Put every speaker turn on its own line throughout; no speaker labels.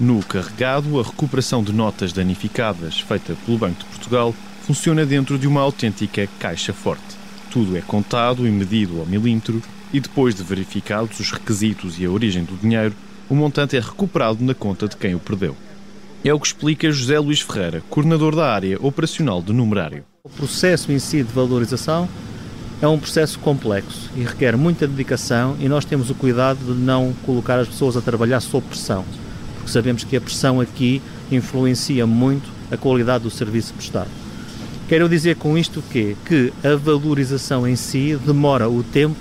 No carregado, a recuperação de notas danificadas feita pelo Banco de Portugal funciona dentro de uma autêntica caixa forte. Tudo é contado e medido ao milímetro e depois de verificados os requisitos e a origem do dinheiro, o montante é recuperado na conta de quem o perdeu. É o que explica José Luís Ferreira, coordenador da área operacional do numerário.
O processo em si de valorização é um processo complexo e requer muita dedicação e nós temos o cuidado de não colocar as pessoas a trabalhar sob pressão, porque sabemos que a pressão aqui influencia muito a qualidade do serviço prestado. Quero dizer com isto que, que a valorização em si demora o tempo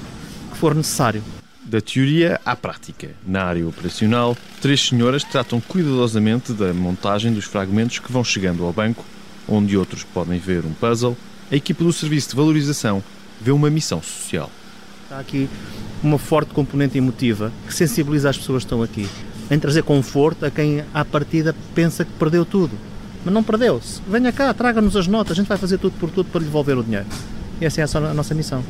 que for necessário.
Da teoria à prática. Na área operacional, três senhoras tratam cuidadosamente da montagem dos fragmentos que vão chegando ao banco, onde outros podem ver um puzzle. A equipa do Serviço de Valorização vê uma missão social.
Está aqui uma forte componente emotiva que sensibiliza as pessoas que estão aqui, em trazer conforto a quem à partida pensa que perdeu tudo. Mas não perdeu-se. Venha cá, traga-nos as notas, a gente vai fazer tudo por tudo para lhe devolver o dinheiro. E essa é a nossa missão.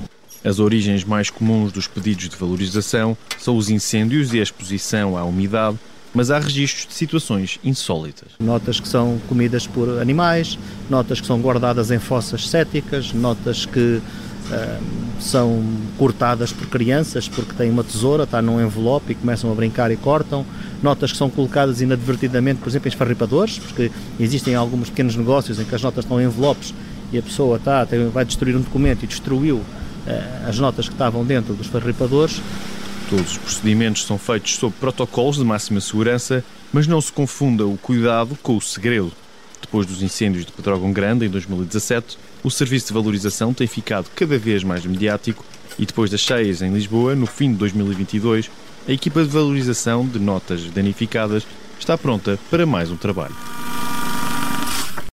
As origens mais comuns dos pedidos de valorização são os incêndios e a exposição à umidade, mas há registros de situações insólitas.
Notas que são comidas por animais, notas que são guardadas em fossas céticas, notas que são cortadas por crianças porque têm uma tesoura, está num envelope e começam a brincar e cortam, notas que são colocadas inadvertidamente, por exemplo, em esfarripadores, porque existem alguns pequenos negócios em que as notas estão em envelopes e a pessoa está, vai destruir um documento e destruiu eh, as notas que estavam dentro dos farripadores.
Todos os procedimentos são feitos sob protocolos de máxima segurança, mas não se confunda o cuidado com o segredo. Depois dos incêndios de Pedrógão Grande, em 2017, o serviço de valorização tem ficado cada vez mais mediático e depois das cheias em Lisboa, no fim de 2022, a equipa de valorização de notas danificadas está pronta para mais um trabalho.